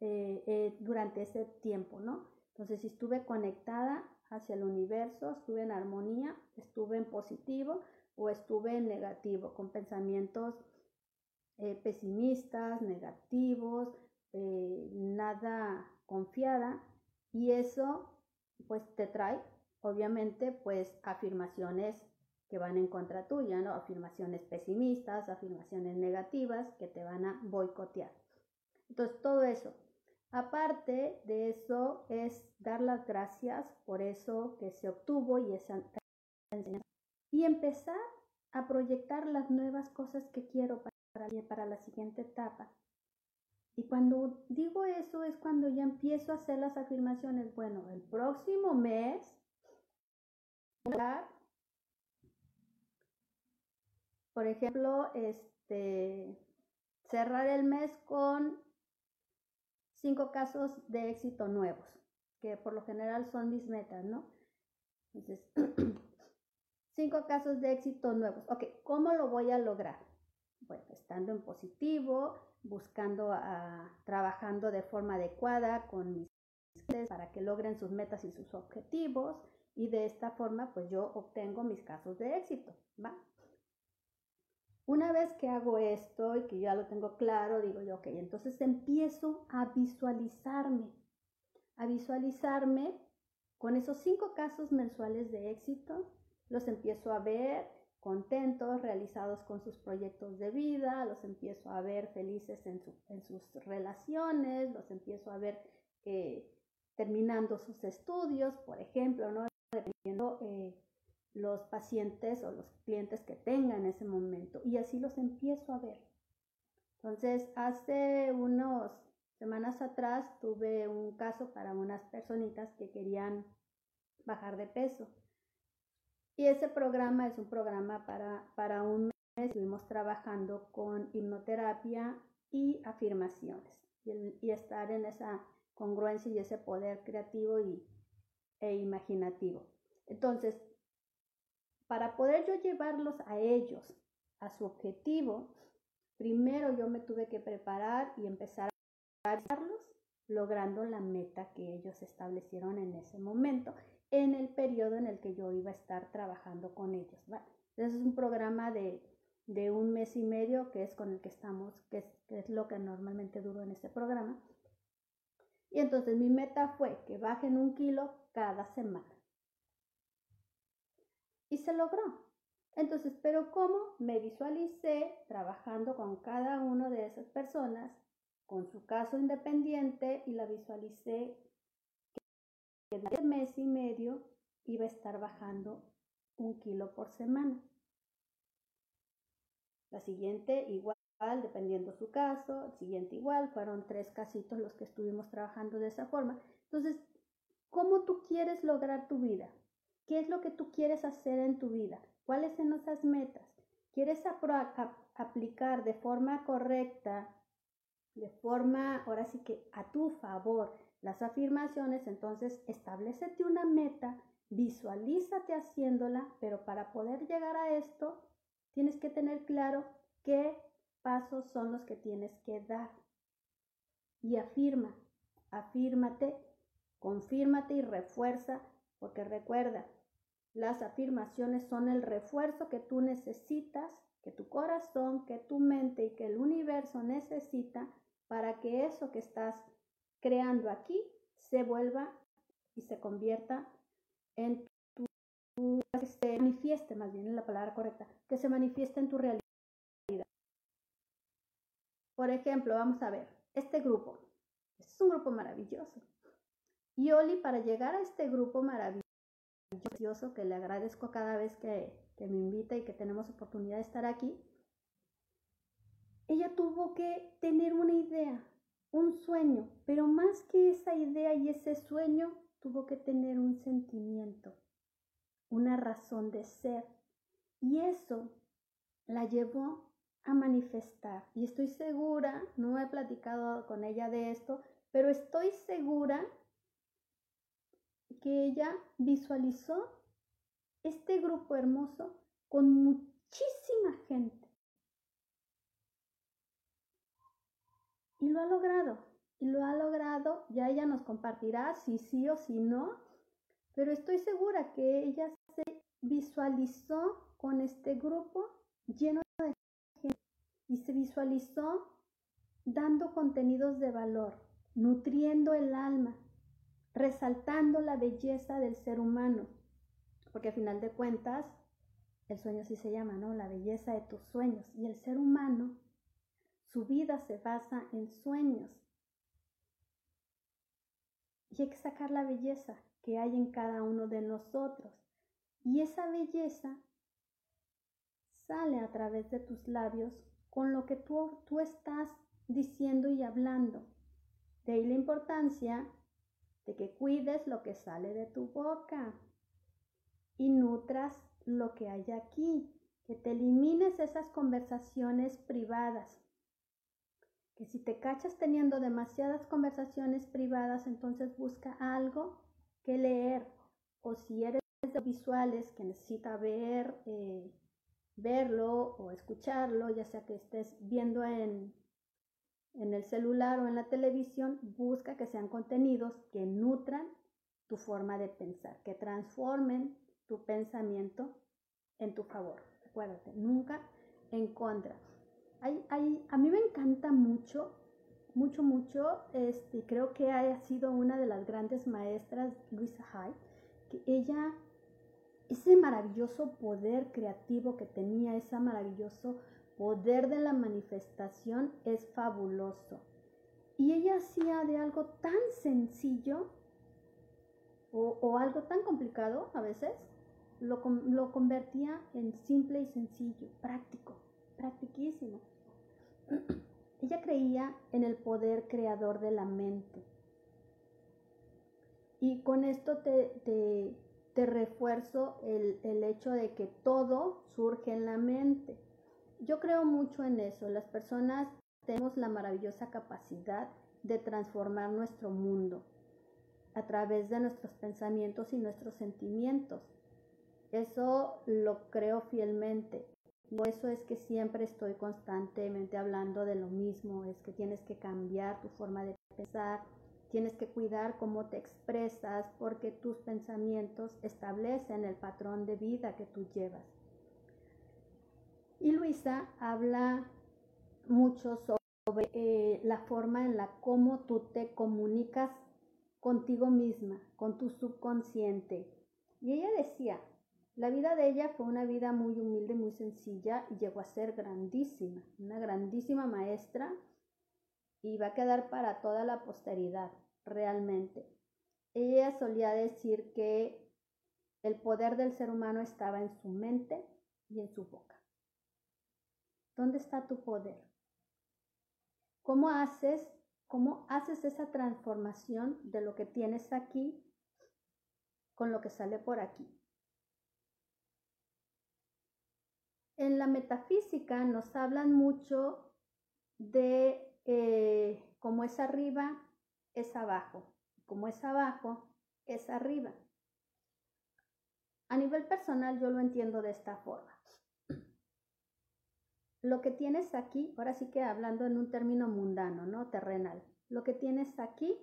eh, eh, durante ese tiempo, ¿no? Entonces, si estuve conectada hacia el universo, estuve en armonía, estuve en positivo o estuve en negativo, con pensamientos eh, pesimistas, negativos, nada confiada y eso pues te trae obviamente pues afirmaciones que van en contra tuya, ¿no? Afirmaciones pesimistas, afirmaciones negativas que te van a boicotear. Entonces todo eso Aparte de eso es dar las gracias por eso que se obtuvo y esa enseñanza. Y empezar a proyectar las nuevas cosas que quiero para, para la siguiente etapa. Y cuando digo eso es cuando ya empiezo a hacer las afirmaciones. Bueno, el próximo mes, por ejemplo, este, cerrar el mes con cinco casos de éxito nuevos, que por lo general son mis metas, ¿no? Entonces, [CLEARS THROAT] cinco casos de éxito nuevos. Ok, ¿cómo lo voy a lograr? Bueno, estando en positivo, buscando, a, trabajando de forma adecuada con mis clientes para que logren sus metas y sus objetivos y de esta forma pues yo obtengo mis casos de éxito, ¿va? Una vez que hago esto y que ya lo tengo claro, digo yo, ok, entonces empiezo a visualizarme, a visualizarme con esos cinco casos mensuales de éxito, los empiezo a ver contentos, realizados con sus proyectos de vida, los empiezo a ver felices en, sus relaciones, los empiezo a ver terminando sus estudios, por ejemplo, ¿no? Dependiendo eh, los pacientes o los clientes que tenga en ese momento y así los empiezo a ver. Entonces, hace unas semanas atrás tuve un caso para unas personitas que querían bajar de peso. Y ese programa es un programa para, para un mes. Estuvimos trabajando con hipnoterapia y afirmaciones y, estar en esa congruencia y ese poder creativo y, e imaginativo. Entonces, para poder yo llevarlos a ellos, a su objetivo, primero yo me tuve que preparar y empezar a hacerlos, logrando la meta que ellos establecieron en ese momento, en el periodo en el que yo iba a estar trabajando con ellos. Ese es un programa de, de, un mes y medio que es con el que estamos, que es, que es lo que normalmente duro en este programa. Y entonces mi meta fue que bajen un kilo cada semana. Y se logró. Entonces, pero ¿cómo me visualicé trabajando con cada una de esas personas con su caso independiente y la visualicé que en el mes y medio iba a estar bajando un kilo por semana. La siguiente igual, dependiendo su caso, el siguiente igual, fueron tres casitos los que estuvimos trabajando de esa forma. Entonces, ¿cómo tú quieres lograr tu vida? ¿Qué es lo que tú quieres hacer en tu vida? ¿Cuáles son esas metas? ¿Quieres aplicar de forma correcta, de forma, ahora sí que a tu favor, las afirmaciones? Entonces, establecete una meta, visualízate haciéndola, pero para poder llegar a esto, tienes que tener claro qué pasos son los que tienes que dar. Y afirma, afírmate, confírmate y refuerza, porque recuerda, las afirmaciones son el refuerzo que tú necesitas, que tu corazón, que tu mente y que el universo necesita para que eso que estás creando aquí se vuelva y se convierta en tu, se manifieste, más bien la palabra correcta, que se manifieste en tu realidad. Por ejemplo, vamos a ver, este grupo, es un grupo maravilloso. Y Oli, para llegar a este grupo maravilloso, que le agradezco cada vez que, que me invita y que tenemos oportunidad de estar aquí, ella tuvo que tener una idea, un sueño, pero más que esa idea y ese sueño, tuvo que tener un sentimiento, una razón de ser. Y eso la llevó a manifestar. Y estoy segura, no he platicado con ella de esto, pero estoy segura que ella visualizó este grupo hermoso con muchísima gente. Y lo ha logrado. Y lo ha logrado. Ya ella nos compartirá si sí o si no. Pero estoy segura que ella se visualizó con este grupo lleno de gente. Y se visualizó dando contenidos de valor, nutriendo el alma, resaltando la belleza del ser humano, porque al final de cuentas, el sueño así se llama, ¿no? La belleza de tus sueños. Y el ser humano, su vida se basa en sueños. Y hay que sacar la belleza que hay en cada uno de nosotros. Y esa belleza sale a través de tus labios con lo que tú, tú estás diciendo y hablando. De ahí la importancia de que cuides lo que sale de tu boca y nutras lo que hay aquí, que te elimines esas conversaciones privadas. Que si te cachas teniendo demasiadas conversaciones privadas, entonces busca algo que leer. O si eres de visuales que necesita ver, eh, verlo o escucharlo, ya sea que estés viendo en, en el celular o en la televisión, busca que sean contenidos que nutran tu forma de pensar, que transformen tu pensamiento en tu favor. Acuérdate, nunca en contra. Hay, hay, a mí me encanta mucho, mucho, mucho, este, creo que haya sido una de las grandes maestras, Luisa Hay, que ella, ese maravilloso poder creativo que tenía, ese maravilloso poder de la manifestación es fabuloso. Y ella hacía de algo tan sencillo o, algo tan complicado a veces, lo, lo, convertía en simple y sencillo, práctico, practiquísimo. [CLEARS THROAT] ella creía en el poder creador de la mente. Y con esto te, te, refuerzo el, el hecho de que todo surge en la mente. Yo creo mucho en eso. Las personas tenemos la maravillosa capacidad de transformar nuestro mundo a través de nuestros pensamientos y nuestros sentimientos. Eso lo creo fielmente. No eso es que siempre estoy constantemente hablando de lo mismo, es que tienes que cambiar tu forma de pensar, tienes que cuidar cómo te expresas porque tus pensamientos establecen el patrón de vida que tú llevas. Y Luisa habla mucho sobre eh, la forma en la cómo tú te comunicas contigo misma, con tu subconsciente. Y ella decía, la vida de ella fue una vida muy humilde, muy sencilla y llegó a ser grandísima, una grandísima maestra y va a quedar para toda la posteridad, realmente. Ella solía decir que el poder del ser humano estaba en su mente y en su boca. ¿Dónde está tu poder? ¿Cómo haces, cómo haces esa transformación de lo que tienes aquí con lo que sale por aquí? En la metafísica nos hablan mucho de eh, cómo es arriba, es abajo. Como es abajo, es arriba. A nivel personal yo lo entiendo de esta forma. Lo que tienes aquí, ahora sí que hablando en un término mundano, ¿no? Terrenal. Lo que tienes aquí.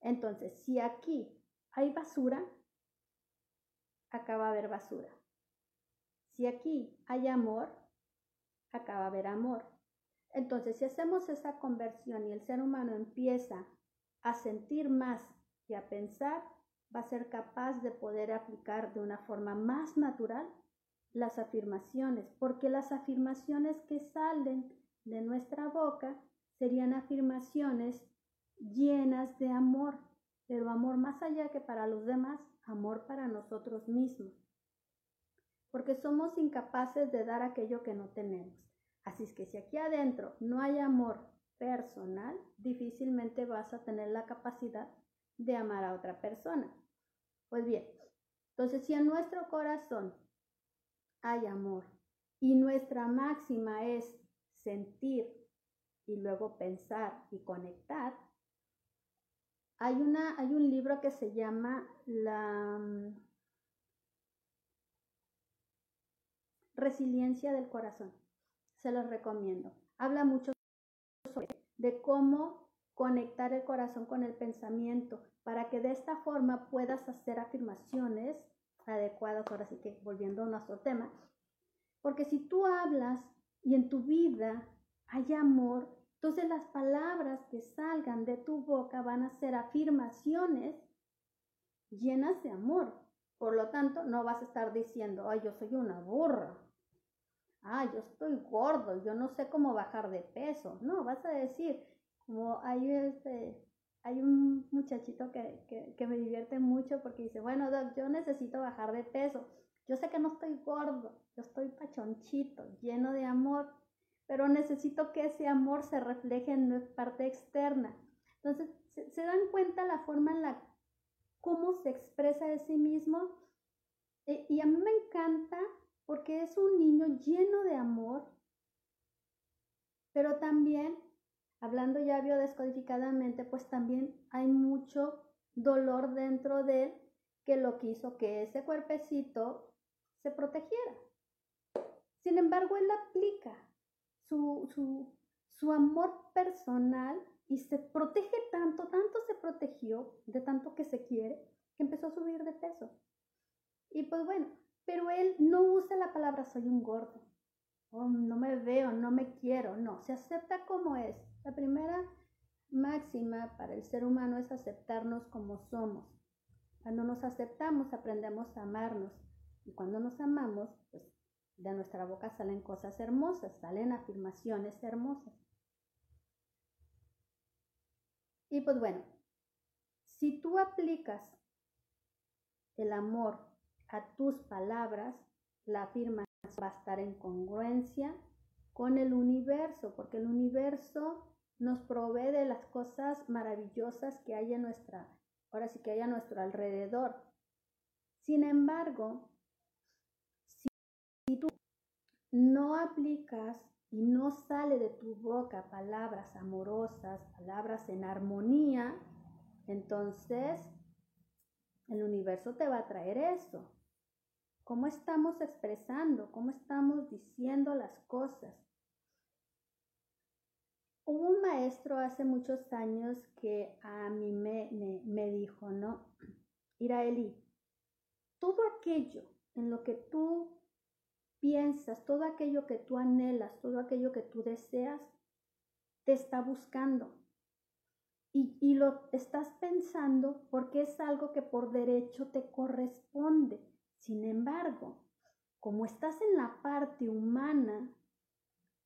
Entonces, si aquí hay basura, acá va a haber basura. Si aquí hay amor, acá va a haber amor. Entonces, si hacemos esa conversión y el ser humano empieza a sentir más y a pensar, va a ser capaz de poder aplicar de una forma más natural las afirmaciones, porque las afirmaciones que salen de nuestra boca serían afirmaciones llenas de amor, pero amor más allá que para los demás, amor para nosotros mismos, porque somos incapaces de dar aquello que no tenemos. Así es que si aquí adentro no hay amor personal, difícilmente vas a tener la capacidad de amar a otra persona. Pues bien, entonces si en nuestro corazón hay amor y nuestra máxima es sentir y luego pensar y conectar, hay, una, hay un libro que se llama La mm, Resiliencia del Corazón. Se los recomiendo. Habla mucho sobre de cómo conectar el corazón con el pensamiento para que de esta forma puedas hacer afirmaciones adecuadas, ahora sí que volviendo a nuestro tema, porque si tú hablas y en tu vida hay amor, entonces las palabras que salgan de tu boca van a ser afirmaciones llenas de amor. Por lo tanto, no vas a estar diciendo, ay, yo soy una burra, ay, yo estoy gordo, yo no sé cómo bajar de peso. No, vas a decir, como hay este, hay un muchachito que, que, me divierte mucho porque dice, bueno, Doc, yo necesito bajar de peso. Yo sé que no estoy gordo, yo estoy pachonchito, lleno de amor, pero necesito que ese amor se refleje en mi parte externa. Entonces, ¿se, dan cuenta la forma en la cómo se expresa de sí mismo? E, y a mí me encanta porque es un niño lleno de amor, pero también hablando ya biodescodificadamente, pues también hay mucho dolor dentro de él que lo que hizo que ese cuerpecito se protegiera. Sin embargo, él aplica su, su, su amor personal y se protege tanto, tanto se protegió de tanto que se quiere, que empezó a subir de peso. Y pues bueno, pero él no usa la palabra soy un gordo, o no me veo, no me quiero, no, se acepta como es. La primera máxima para el ser humano es aceptarnos como somos. Cuando nos aceptamos, aprendemos a amarnos. Y cuando nos amamos, pues de nuestra boca salen cosas hermosas, salen afirmaciones hermosas. Y pues bueno, si tú aplicas el amor a tus palabras, la afirmación va a estar en congruencia con el universo, porque el universo nos provee de las cosas maravillosas que hay en nuestra, ahora sí que hay a nuestro alrededor. Sin embargo, si tú no aplicas y no sale de tu boca palabras amorosas, palabras en armonía, entonces el universo te va a traer eso. cómo estamos expresando, cómo estamos diciendo las cosas. Hubo un maestro hace muchos años que a mí me, me, dijo, ¿no? Iraeli, todo aquello en lo que tú piensas, todo aquello que tú anhelas, todo aquello que tú deseas, te está buscando. Y, y, lo estás pensando porque es algo que por derecho te corresponde. Sin embargo, como estás en la parte humana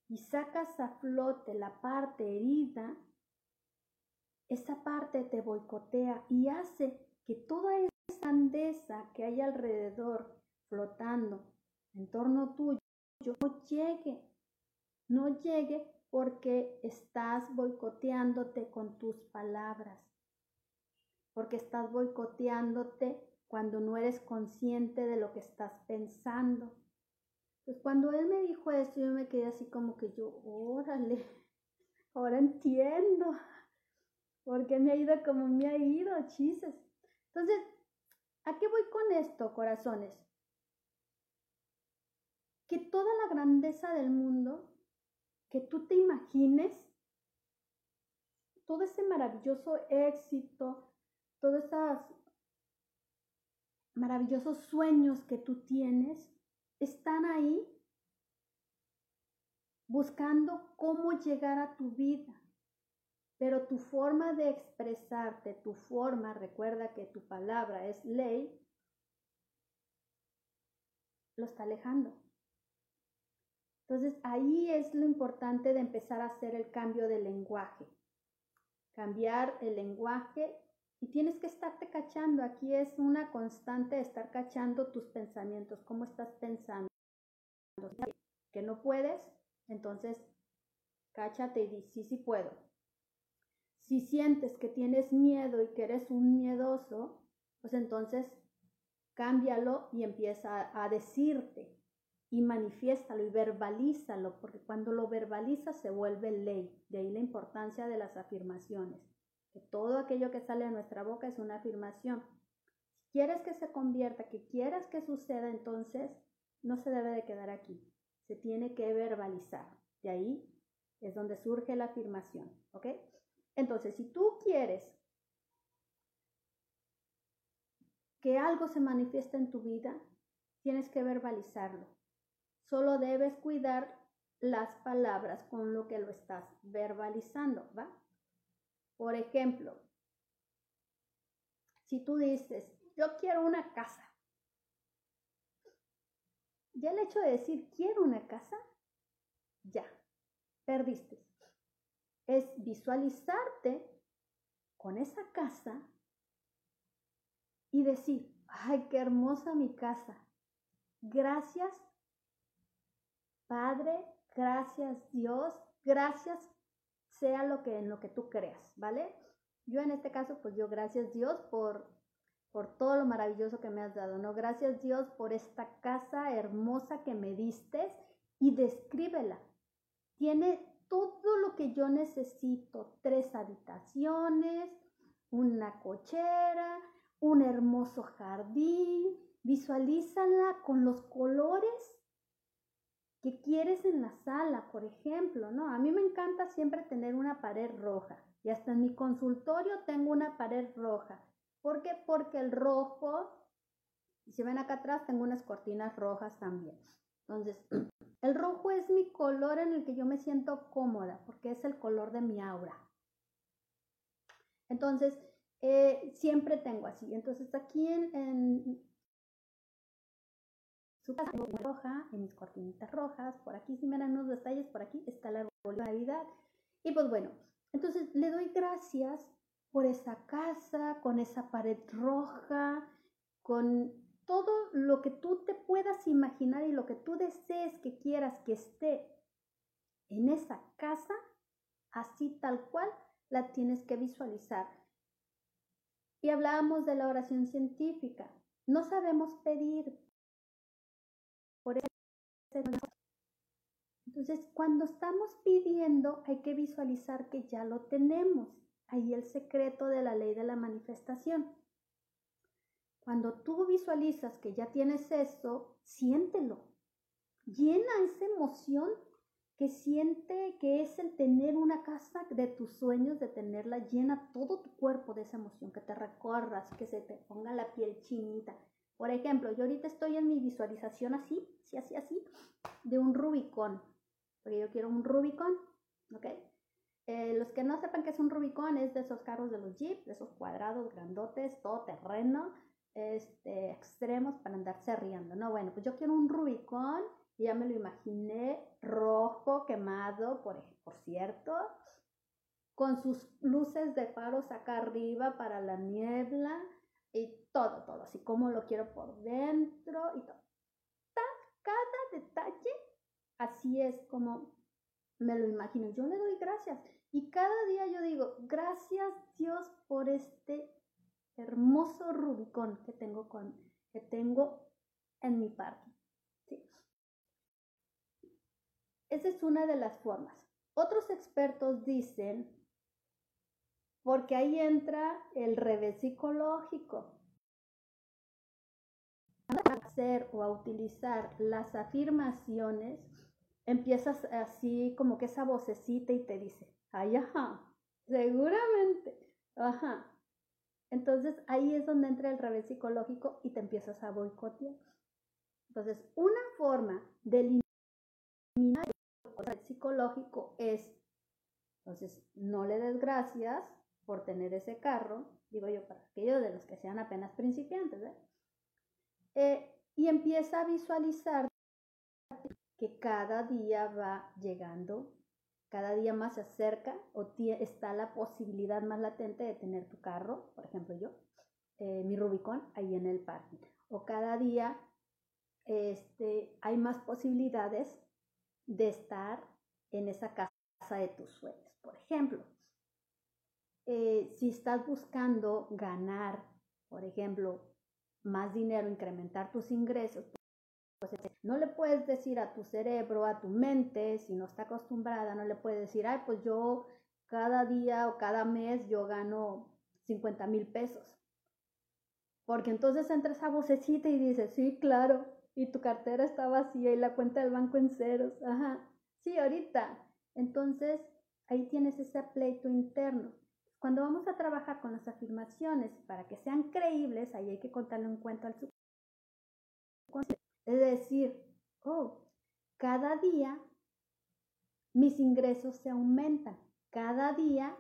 y sacas a flote la parte herida, esa parte te boicotea y hace que toda esa grandeza que hay alrededor flotando en torno tuyo no llegue, no llegue porque estás boicoteándote con tus palabras, porque estás boicoteándote cuando no eres consciente de lo que estás pensando, pues cuando él me dijo esto, yo me quedé así como que yo, órale, [LAUGHS] ahora entiendo por qué me ha ido como me ha ido, chises. Entonces, ¿a qué voy con esto, corazones? Que toda la grandeza del mundo, que tú te imagines, todo ese maravilloso éxito, todos esos maravillosos sueños que tú tienes, están ahí buscando cómo llegar a tu vida. Pero tu forma de expresarte, tu forma, recuerda que tu palabra es ley, lo está alejando. Entonces ahí es lo importante de empezar a hacer el cambio de lenguaje. Cambiar el lenguaje y tienes que estarte cachando. Aquí es una constante estar cachando tus pensamientos, cómo estás pensando. Que no puedes, entonces cáchate y di, sí, sí puedo. Si sientes que tienes miedo y que eres un miedoso, pues entonces cámbialo y empieza a decirte y manifiéstalo y verbalízalo, porque cuando lo verbalizas se vuelve ley. De ahí la importancia de las afirmaciones que todo aquello que sale de nuestra boca es una afirmación. Si quieres que se convierta, que quieras que suceda, entonces no se debe de quedar aquí, se tiene que verbalizar. De ahí es donde surge la afirmación, ¿ok? Entonces, si tú quieres que algo se manifieste en tu vida, tienes que verbalizarlo. Solo debes cuidar las palabras con lo que lo estás verbalizando, ¿va? Por ejemplo, si tú dices, yo quiero una casa, ya el hecho de decir quiero una casa, ya, perdiste. Es visualizarte con esa casa y decir, ay, qué hermosa mi casa. Gracias, Padre, gracias Dios, gracias sea lo que en lo que tú creas, ¿vale? Yo en este caso, pues yo gracias Dios por, por todo lo maravilloso que me has dado, ¿no? Gracias Dios por esta casa hermosa que me diste y descríbela. Tiene todo lo que yo necesito, tres habitaciones, una cochera, un hermoso jardín, visualízala con los colores que quieres en la sala, por ejemplo, ¿no? A mí me encanta siempre tener una pared roja y hasta en mi consultorio tengo una pared roja. ¿Por qué? Porque el rojo, si ven acá atrás, tengo unas cortinas rojas también. Entonces, [CLEARS THROAT] el rojo es mi color en el que yo me siento cómoda porque es el color de mi aura. Entonces, eh, siempre tengo así. Entonces, aquí en su casa roja, en mis cortinitas rojas, por aquí si me dan unos detalles, por aquí está la árbol. Y pues bueno, entonces le doy gracias por esa casa, con esa pared roja, con todo lo que tú te puedas imaginar y lo que tú desees que quieras que esté en esa casa, así tal cual la tienes que visualizar. Y hablábamos de la oración científica. No sabemos pedir, entonces, cuando estamos pidiendo, hay que visualizar que ya lo tenemos. Ahí el secreto de la ley de la manifestación. Cuando tú visualizas que ya tienes eso, siéntelo. Llena esa emoción que siente que es el tener una casa de tus sueños, de tenerla llena todo tu cuerpo de esa emoción, que te recorras, que se te ponga la piel chinita. Por ejemplo, yo ahorita estoy en mi visualización así, así, así, así, de un Rubicón, porque yo quiero un Rubicón, ¿ok? Eh, los que no sepan qué es un Rubicón, es de esos carros de los Jeep, de esos cuadrados grandotes, todo terreno, este, extremos para andarse riendo, ¿no? Bueno, pues yo quiero un Rubicón, ya me lo imaginé, rojo, quemado, por, por cierto, con sus luces de faros acá arriba para la niebla y todo, todo, así como lo quiero por dentro y todo. Cada detalle, así es como me lo imagino. Yo le doy gracias y cada día yo digo, gracias Dios por este hermoso Rubicón que tengo, con, que tengo en mi parque. Esa es una de las formas. Otros expertos dicen, porque ahí entra el revés psicológico. A hacer o a utilizar las afirmaciones, empiezas así como que esa vocecita y te dice, ay, ajá, seguramente, ajá, entonces ahí es donde entra el revés psicológico y te empiezas a boicotear. Entonces, una forma de eliminar el psicológico es, entonces, no le des gracias por tener ese carro, digo yo, para aquellos de los que sean apenas principiantes, ¿eh? Y empieza a visualizar que cada día va llegando cada día más se acerca o está la posibilidad más latente de tener tu carro, por ejemplo yo, eh, mi Rubicon, ahí en el parque. O cada día este, hay más posibilidades de estar en esa casa de tus sueños. Por ejemplo, eh, si estás buscando ganar, por ejemplo, más dinero, incrementar tus ingresos, pues no le puedes decir a tu cerebro, a tu mente, si no está acostumbrada, no le puedes decir, ay, pues yo cada día o cada mes yo gano 50 mil pesos. Porque entonces entra esa vocecita y dices, sí, claro, y tu cartera está vacía y la cuenta del banco en ceros. Ajá, sí, ahorita. Entonces, ahí tienes ese pleito interno. Cuando vamos a trabajar con las afirmaciones para que sean creíbles, ahí hay que contarle un cuento al subconsciente. Es decir, oh, cada día mis ingresos se aumentan. Cada día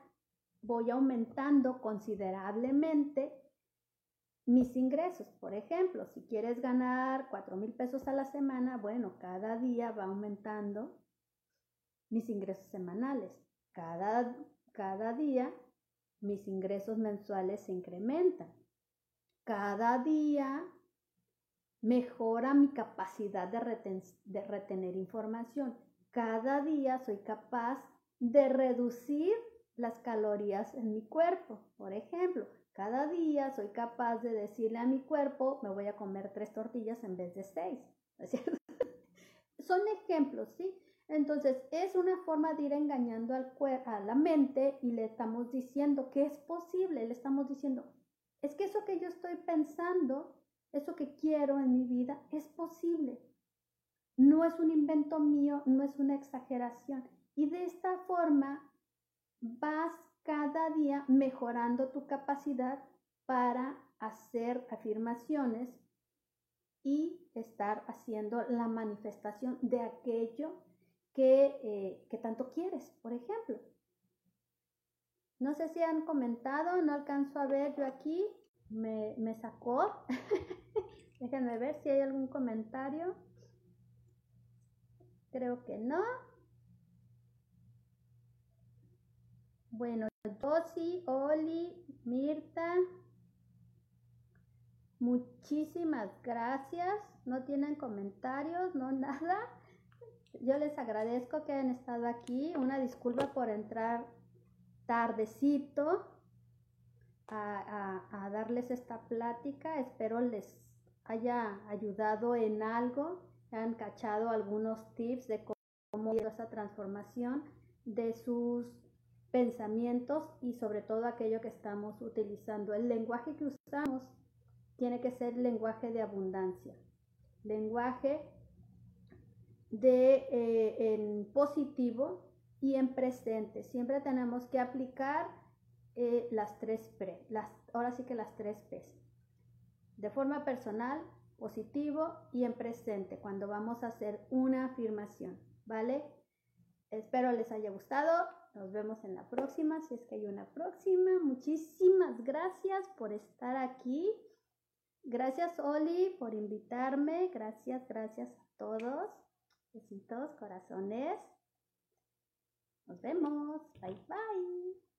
voy aumentando considerablemente mis ingresos. Por ejemplo, si quieres ganar 4 mil pesos a la semana, bueno, cada día va aumentando mis ingresos semanales. Cada, cada día mis ingresos mensuales se incrementan. Cada día mejora mi capacidad de, retener información. Cada día soy capaz de reducir las calorías en mi cuerpo. Por ejemplo, cada día soy capaz de decirle a mi cuerpo, me voy a comer tres tortillas en vez de seis. [LAUGHS] Son ejemplos, ¿sí? Entonces, es una forma de ir engañando al a la mente y le estamos diciendo que es posible, le estamos diciendo, es que eso que yo estoy pensando eso que quiero en mi vida es posible. No es un invento mío, no es una exageración. Y de esta forma vas cada día mejorando tu capacidad para hacer afirmaciones y estar haciendo la manifestación de aquello que, eh, tanto quieres, por ejemplo. No sé si han comentado, no alcanzo a ver yo aquí, me, me sacó. [LAUGHS] Déjenme ver si hay algún comentario. Creo que no. Bueno, Josi, Oli, Mirta, muchísimas gracias. No tienen comentarios, no [LAUGHS] nada. Yo les agradezco que hayan estado aquí. Una disculpa por entrar tardecito a, darles esta plática. Espero les haya ayudado en algo, han cachado algunos tips de cómo ir esa transformación de sus pensamientos y sobre todo aquello que estamos utilizando. El lenguaje que usamos tiene que ser lenguaje de abundancia, lenguaje de eh, en positivo y en presente. Siempre tenemos que aplicar eh, las tres pre, las, ahora sí que las tres P. De forma personal, positivo y en presente cuando vamos a hacer una afirmación, ¿vale? Espero les haya gustado. Nos vemos en la próxima, si es que hay una próxima. Muchísimas gracias por estar aquí. Gracias, Oli, por invitarme. Gracias, gracias a todos. Besitos, corazones. Nos vemos. Bye, bye.